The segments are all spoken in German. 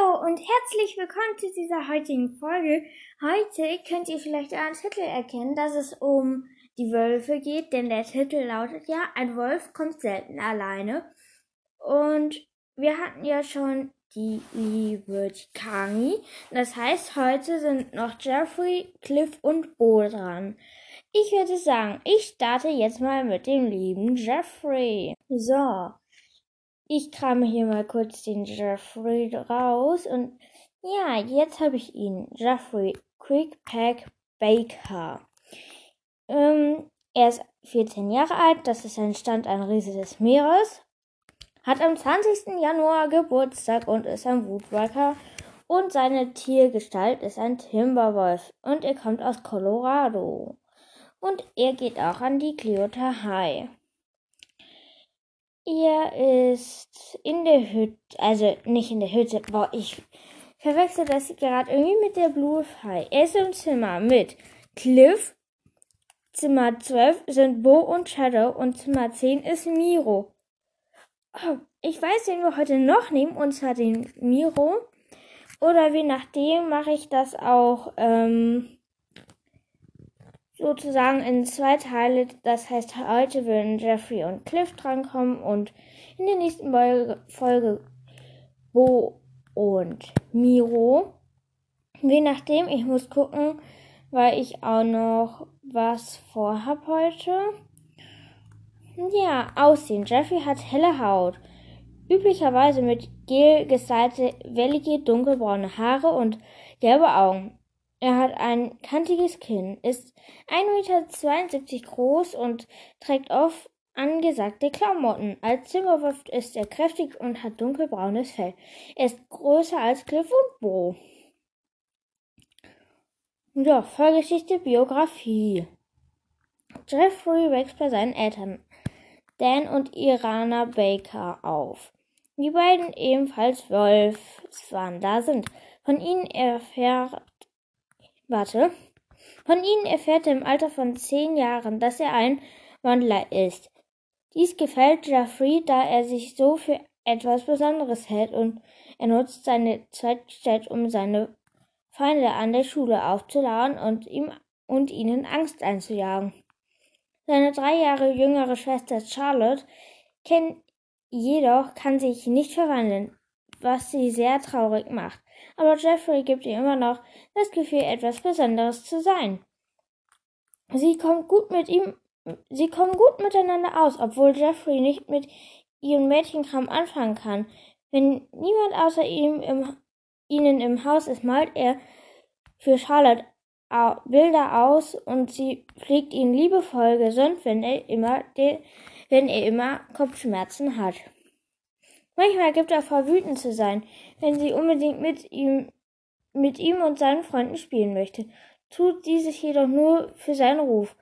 Hallo und herzlich willkommen zu dieser heutigen Folge. Heute könnt ihr vielleicht am Titel erkennen, dass es um die Wölfe geht, denn der Titel lautet ja, ein Wolf kommt selten alleine. Und wir hatten ja schon die liebe Kami. Das heißt, heute sind noch Jeffrey, Cliff und Bo dran. Ich würde sagen, ich starte jetzt mal mit dem lieben Jeffrey. So, ich krame hier mal kurz den Jeffrey raus und ja, jetzt habe ich ihn. Jeffrey Quickpack Baker. Ähm, er ist 14 Jahre alt, das ist ein Stand ein Riese des Meeres. Hat am 20. Januar Geburtstag und ist ein Woodwalker. Und seine Tiergestalt ist ein Timberwolf und er kommt aus Colorado. Und er geht auch an die Cleota High. Er ist in der Hütte, also nicht in der Hütte, boah, ich verwechsel das gerade irgendwie mit der Blue High. Er ist im Zimmer mit Cliff, Zimmer 12 sind Bo und Shadow und Zimmer 10 ist Miro. Oh, ich weiß, wen wir heute noch nehmen, und zwar den Miro. Oder wie nachdem mache ich das auch ähm, sozusagen in zwei Teile. Das heißt, heute würden Jeffrey und Cliff drankommen und in der nächsten Folge Bo und Miro. Je nachdem, ich muss gucken, weil ich auch noch was vorhab heute. Ja, Aussehen. Jeffrey hat helle Haut. Üblicherweise mit gel gestylte, wellige, dunkelbraune Haare und gelbe Augen. Er hat ein kantiges Kinn, ist 1,72 Meter groß und trägt oft angesagte Klamotten. Als Zimmerwolf ist er kräftig und hat dunkelbraunes Fell. Er ist größer als Cliff und Bo. Ja, Vorgeschichte, Biografie. Jeffrey wächst bei seinen Eltern Dan und Irana Baker auf. Die beiden ebenfalls Wolfswander sind. Von ihnen erfährt Warte. Von ihnen erfährt er im Alter von zehn Jahren, dass er ein Wandler ist. Dies gefällt Jeffrey, da er sich so für etwas Besonderes hält und er nutzt seine Zeit, um seine Feinde an der Schule aufzulauern und ihm und ihnen Angst einzujagen. Seine drei Jahre jüngere Schwester Charlotte kennt jedoch kann sich nicht verwandeln, was sie sehr traurig macht aber Jeffrey gibt ihr immer noch das Gefühl, etwas Besonderes zu sein. Sie kommt gut mit ihm, sie kommen gut miteinander aus, obwohl Jeffrey nicht mit ihrem Mädchenkram anfangen kann. Wenn niemand außer ihm im, ihnen im Haus ist, malt er für Charlotte Bilder aus und sie pflegt ihn liebevoll gesund, wenn er immer, wenn er immer Kopfschmerzen hat. Manchmal gibt er vor, wütend zu sein, wenn sie unbedingt mit ihm, mit ihm und seinen Freunden spielen möchte, tut dieses jedoch nur für seinen Ruf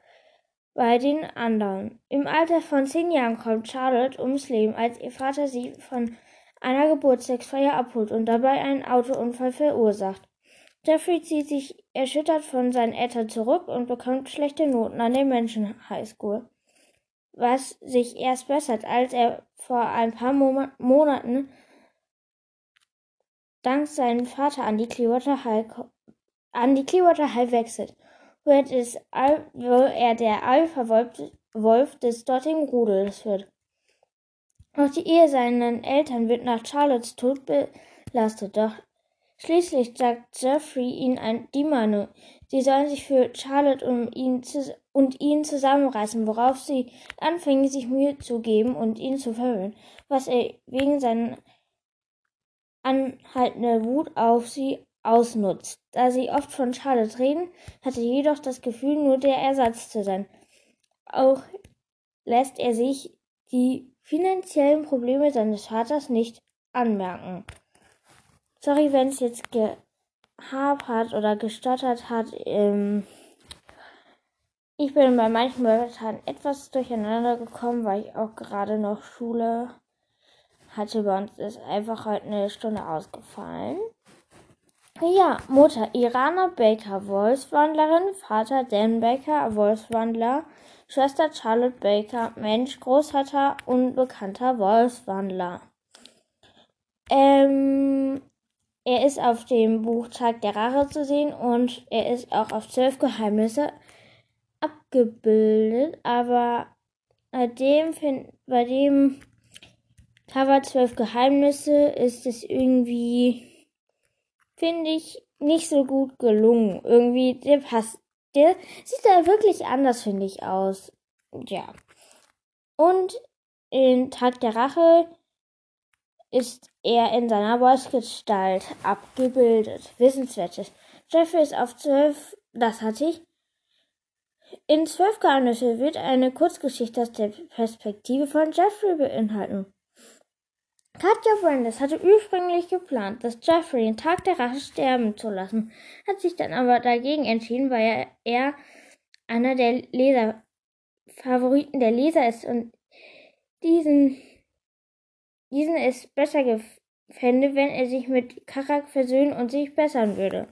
bei den anderen. Im Alter von zehn Jahren kommt Charlotte ums Leben, als ihr Vater sie von einer Geburtstagsfeier abholt und dabei einen Autounfall verursacht. Jeffrey zieht sich erschüttert von seinen Eltern zurück und bekommt schlechte Noten an der Menschen High School was sich erst bessert, als er vor ein paar Mo Monaten dank seinem Vater an die Clearwater High, an die Clearwater High wechselt, wo er, wo er der Alpha-Wolf des dortigen Rudels wird. Auch die Ehe seinen Eltern wird nach Charlottes Tod belastet, doch schließlich sagt Jeffrey ein, die Meinung, sie sollen sich für Charlotte um ihn und ihn zusammenreißen, worauf sie anfingen, sich Mühe zu geben und ihn zu verwöhnen, was er wegen seiner anhaltenden Wut auf sie ausnutzt. Da sie oft von Charlotte reden, hatte jedoch das Gefühl, nur der Ersatz zu sein. Auch lässt er sich die finanziellen Probleme seines Vaters nicht anmerken. Sorry, wenn es jetzt gehapert oder gestottert hat. Ähm ich bin bei manchen Wörtern etwas durcheinander gekommen, weil ich auch gerade noch Schule hatte. Bei uns ist einfach heute eine Stunde ausgefallen. Ja, Mutter Irana Baker, Wolfswandlerin, Vater Dan Baker, Wolfswandler, Schwester Charlotte Baker, Mensch, Großvater, unbekannter Wolfswandler. Ähm, er ist auf dem Buch Tag der Rache zu sehen und er ist auch auf zwölf Geheimnisse abgebildet, aber bei dem, bei dem Cover zwölf Geheimnisse ist es irgendwie, finde ich, nicht so gut gelungen. Irgendwie, der passt, der sieht da wirklich anders, finde ich, aus. Ja. Und in Tag der Rache ist er in seiner Bossgestalt abgebildet. Wissenswertes. Jeffrey ist auf zwölf, das hatte ich. In zwölf Geheimnisse wird eine Kurzgeschichte aus der Perspektive von Jeffrey beinhalten. Katja Brandes hatte ursprünglich geplant, dass Jeffrey den Tag der Rache sterben zu lassen, hat sich dann aber dagegen entschieden, weil er einer der Leser Favoriten der Leser ist und diesen diesen es besser fände, wenn er sich mit Karak versöhnen und sich bessern würde.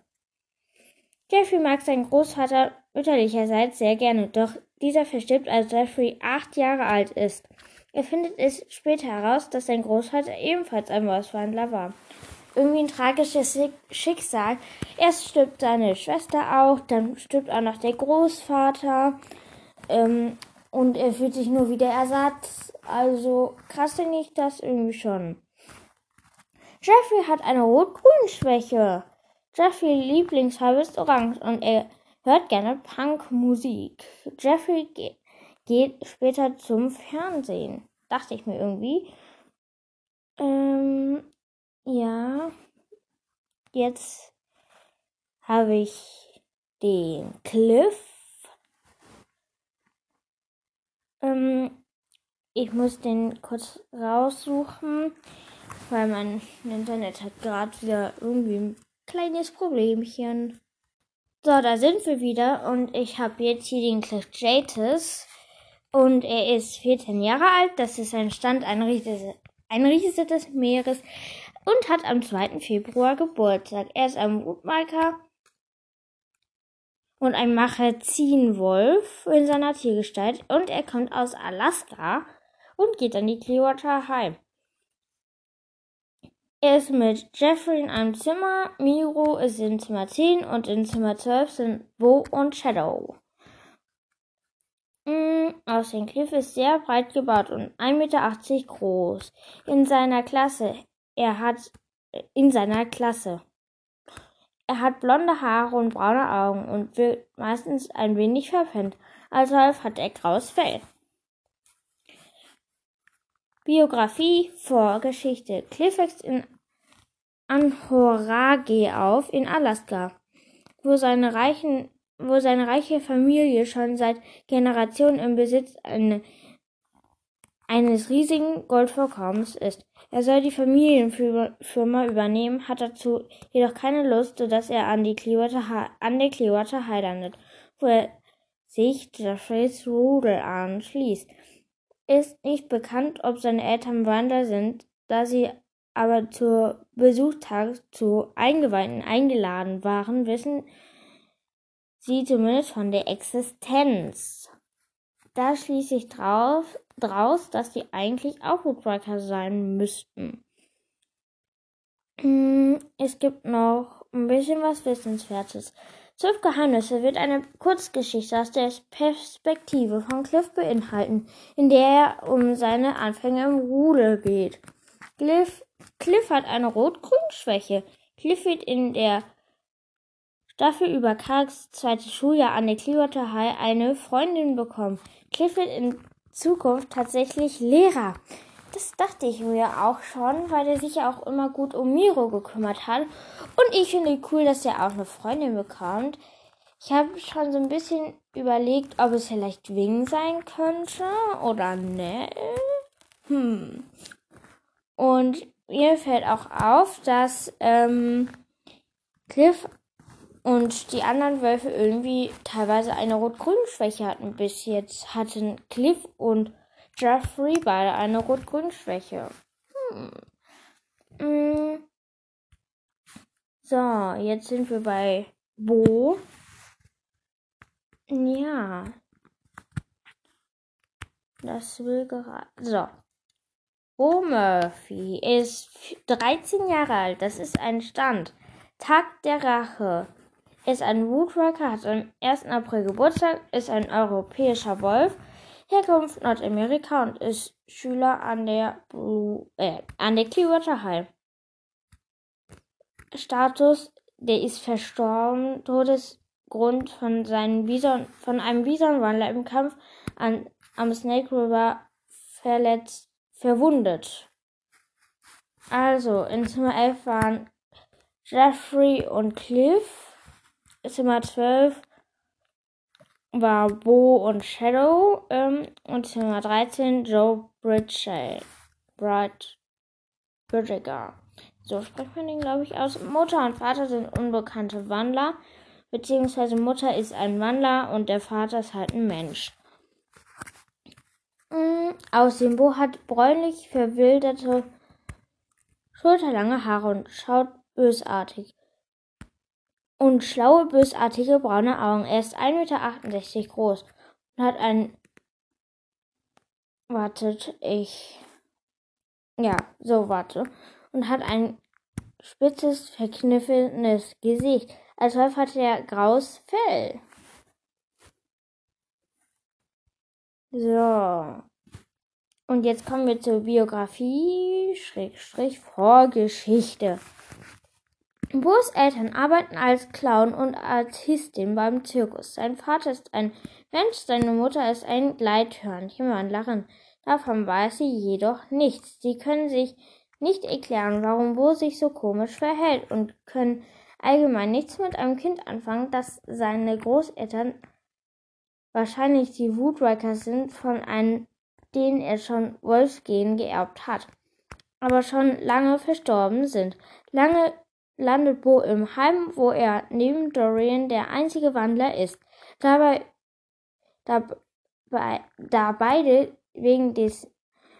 Jeffrey mag seinen Großvater mütterlicherseits sehr gerne, doch dieser verstirbt, als Jeffrey acht Jahre alt ist. Er findet es später heraus, dass sein Großvater ebenfalls ein Mausverhandler war. Irgendwie ein tragisches Schicksal. Erst stirbt seine Schwester auch, dann stirbt auch noch der Großvater. Ähm, und er fühlt sich nur wie der Ersatz. Also krass finde ich das irgendwie schon. Jeffrey hat eine Rot-Grün-Schwäche. Jeffrey Lieblingsfarbe ist orange und er hört gerne Punkmusik. Jeffrey ge geht später zum Fernsehen. Dachte ich mir irgendwie. Ähm, ja. Jetzt habe ich den Cliff Ähm, ich muss den kurz raussuchen, weil mein Internet hat gerade wieder irgendwie ein kleines Problemchen. So, da sind wir wieder und ich habe jetzt hier den Cliff Jatis und er ist 14 Jahre alt. Das ist ein Stand, ein Riese, ein Riese des Meeres und hat am 2. Februar Geburtstag. Er ist ein Mutmarker und ein Magazinwolf in seiner Tiergestalt und er kommt aus Alaska und geht an die Clearwater High. Er ist mit Jeffrey in einem Zimmer, Miro ist in Zimmer 10 und in Zimmer 12 sind Bo und Shadow. Mm, Aussehen Cliff ist sehr breit gebaut und 1,80 Meter groß. In seiner Klasse, er hat in seiner Klasse. Er hat blonde Haare und braune Augen und wirkt meistens ein wenig verpennt. Als Wolf hat er graues Fell. Biografie, Vorgeschichte. Cliff wächst in Anhorage auf, in Alaska, wo seine, reichen, wo seine reiche Familie schon seit Generationen im Besitz eine, eines riesigen Goldvorkommens ist. Er soll die Familienfirma übernehmen, hat dazu jedoch keine Lust, sodass er an, die Clearwater, an der Clearwater High landet, wo er sich Jeffreys Rudel anschließt. Ist nicht bekannt, ob seine Eltern Wander sind, da sie aber zur Besuchtag zu Eingeweihten eingeladen waren, wissen sie zumindest von der Existenz. Da schließe ich drauf, draus, dass die eigentlich auch Woodbreaker sein müssten. Hm, es gibt noch ein bisschen was Wissenswertes. Zwölf Geheimnisse wird eine Kurzgeschichte aus der Perspektive von Cliff beinhalten, in der er um seine Anfänge im Rudel geht. Cliff, Cliff hat eine Rot-Grün-Schwäche. Cliff wird in der Staffel über Karks zweites Schuljahr an der Clearwater High eine Freundin bekommen. Cliff wird in Zukunft tatsächlich Lehrer. Das dachte ich mir auch schon, weil er sich ja auch immer gut um Miro gekümmert hat. Und ich finde cool, dass er auch eine Freundin bekommt. Ich habe schon so ein bisschen überlegt, ob es vielleicht Wing sein könnte oder ne. Hm. Und mir fällt auch auf, dass ähm, Cliff und die anderen Wölfe irgendwie teilweise eine Rot-Grün-Schwäche hatten. Bis jetzt hatten Cliff und Jeffrey beide eine Rot-Grün-Schwäche. Hm. Hm. So, jetzt sind wir bei Bo. Ja. Das will gerade. So. Bo Murphy ist 13 Jahre alt. Das ist ein Stand. Tag der Rache. Ist ein Woodworker, hat am 1. April Geburtstag, ist ein europäischer Wolf. Herkunft Nordamerika und ist Schüler an der, äh, an der Clearwater High. Status, der ist verstorben. Todesgrund von, seinen Bison, von einem Bisonwandler im Kampf an, am Snake River verletzt verwundet. Also, in Zimmer 11 waren Jeffrey und Cliff. Zimmer 12 war Bo und Shadow. Ähm, und Zimmer 13 Joe Bridger. Brad Bridger. So spricht man den, glaube ich, aus. Mutter und Vater sind unbekannte Wandler. Beziehungsweise Mutter ist ein Wandler und der Vater ist halt ein Mensch. Mm, Aussehen. Bo hat bräunlich verwilderte, schulterlange Haare und schaut bösartig. Und schlaue, bösartige braune Augen. Er ist 1,68 Meter groß und hat ein. Wartet, ich. Ja, so warte. Und hat ein spitzes, verkniffenes Gesicht. Als Wolf hat er graues Fell. So. Und jetzt kommen wir zur Biografie, Schrägstrich, Vorgeschichte. Bo's Eltern arbeiten als Clown und Artistin beim Zirkus. Sein Vater ist ein Mensch, seine Mutter ist ein Gleithörnchenwandlerin. Davon weiß sie jedoch nichts. Sie können sich nicht erklären, warum Bo sich so komisch verhält und können allgemein nichts mit einem Kind anfangen, das seine Großeltern wahrscheinlich die Woodwalkers sind, von einem, denen er schon Wolfsgehen geerbt hat, aber schon lange verstorben sind. Lange landet Bo im Heim, wo er neben Dorian der einzige Wandler ist. Dabei, dabei, da beide wegen des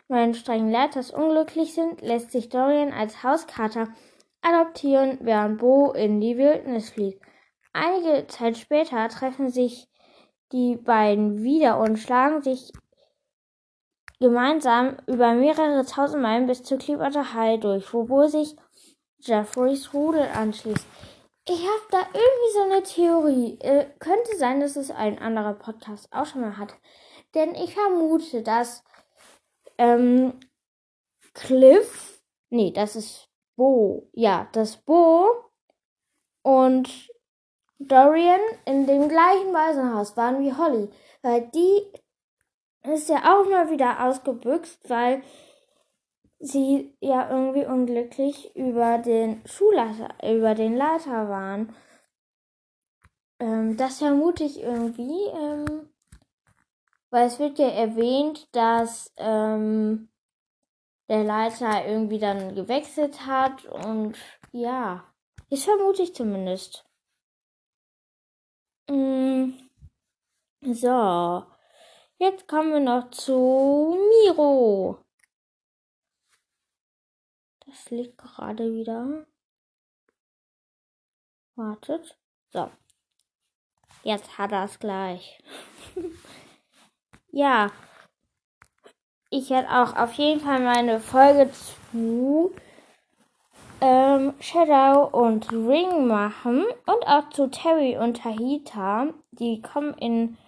neuen strengen Leiters unglücklich sind, lässt sich Dorian als Hauskater adoptieren, während Bo in die Wildnis fliegt. Einige Zeit später treffen sich die beiden wieder und schlagen sich gemeinsam über mehrere tausend Meilen bis zur Clearwater High durch, wo sich Jeffreys Rudel anschließt. Ich habe da irgendwie so eine Theorie. Äh, könnte sein, dass es ein anderer Podcast auch schon mal hat. Denn ich vermute, dass ähm, Cliff, nee, das ist Bo, ja, dass Bo und Dorian in dem gleichen Waisenhaus waren wie Holly, weil die ist ja auch mal wieder ausgebüxt, weil sie ja irgendwie unglücklich über den Schulleiter, über den Leiter waren. Ähm, das vermute ich irgendwie, ähm, weil es wird ja erwähnt, dass ähm, der Leiter irgendwie dann gewechselt hat und ja, das vermute ich zumindest. Mm, so, jetzt kommen wir noch zu Miro. Das liegt gerade wieder. Wartet. So. Jetzt hat er es gleich. ja. Ich werde auch auf jeden Fall meine Folge zu ähm, Shadow und Ring machen und auch zu Terry und Tahita. Die kommen in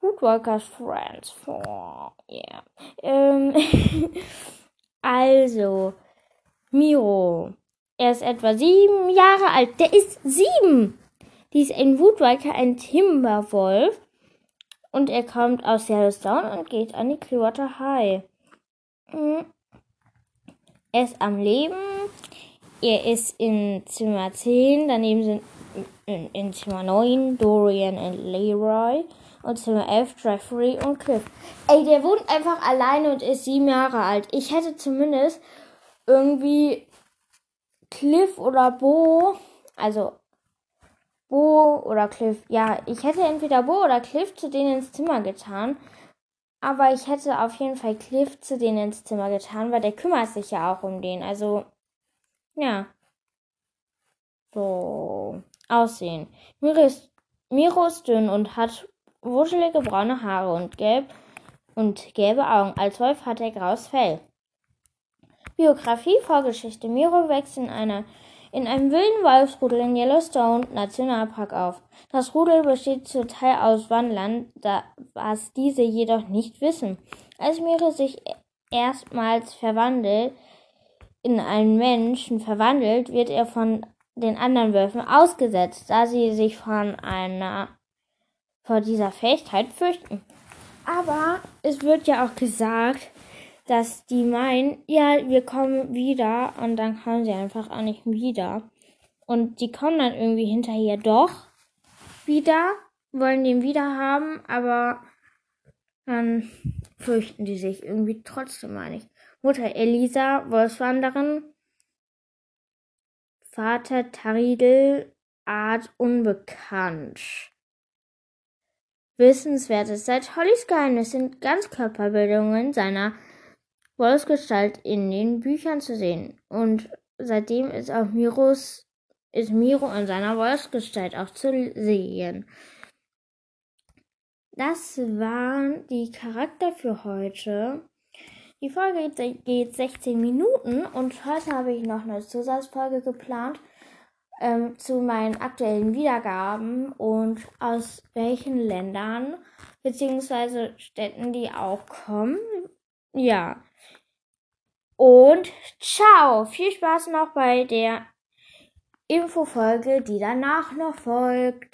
Woodwalkers Friends vor. Yeah. Ähm, also, Miro. Er ist etwa sieben Jahre alt. Der ist sieben. Die ist ein Woodwalker, ein Timberwolf. Und er kommt aus Yellowstone und geht an die Clearwater High. Hm. Er ist am Leben. Er ist in Zimmer 10. Daneben sind in, in Zimmer 9 Dorian und Leroy. Und Zimmer 11 Jeffrey und Cliff. Ey, der wohnt einfach alleine und ist sieben Jahre alt. Ich hätte zumindest irgendwie Cliff oder Bo, also Bo oder Cliff, ja, ich hätte entweder Bo oder Cliff zu denen ins Zimmer getan, aber ich hätte auf jeden Fall Cliff zu denen ins Zimmer getan, weil der kümmert sich ja auch um den, also, ja. So, Aussehen. Miro ist, Miro ist dünn und hat wuschelige braune Haare und gelb und gelbe Augen. Als Wolf hat er graues Fell. Biografie, Vorgeschichte. Miro wächst in einer in einem wilden Wolfsrudel in Yellowstone Nationalpark auf. Das Rudel besteht zum Teil aus Wandlern, was diese jedoch nicht wissen. Als Miro sich erstmals verwandelt, in einen Menschen verwandelt, wird er von den anderen Wölfen ausgesetzt, da sie sich von einer vor dieser Fähigkeit fürchten. Aber es wird ja auch gesagt, dass die meinen, ja, wir kommen wieder und dann kommen sie einfach auch nicht wieder. Und die kommen dann irgendwie hinterher doch wieder, wollen den wieder haben, aber dann fürchten die sich irgendwie trotzdem mal nicht. Mutter Elisa, Wolfswanderin, Vater Taridel, Art unbekannt. Wissenswertes seit Hollys Geheimnis sind Ganzkörperbildungen seiner Wolfsgestalt in den Büchern zu sehen. Und seitdem ist auch Miros, ist Miro in seiner Wolfsgestalt auch zu sehen. Das waren die Charakter für heute. Die Folge geht 16 Minuten und heute habe ich noch eine Zusatzfolge geplant ähm, zu meinen aktuellen Wiedergaben und aus welchen Ländern bzw. Städten die auch kommen. Ja. Und ciao. Viel Spaß noch bei der Infofolge, die danach noch folgt.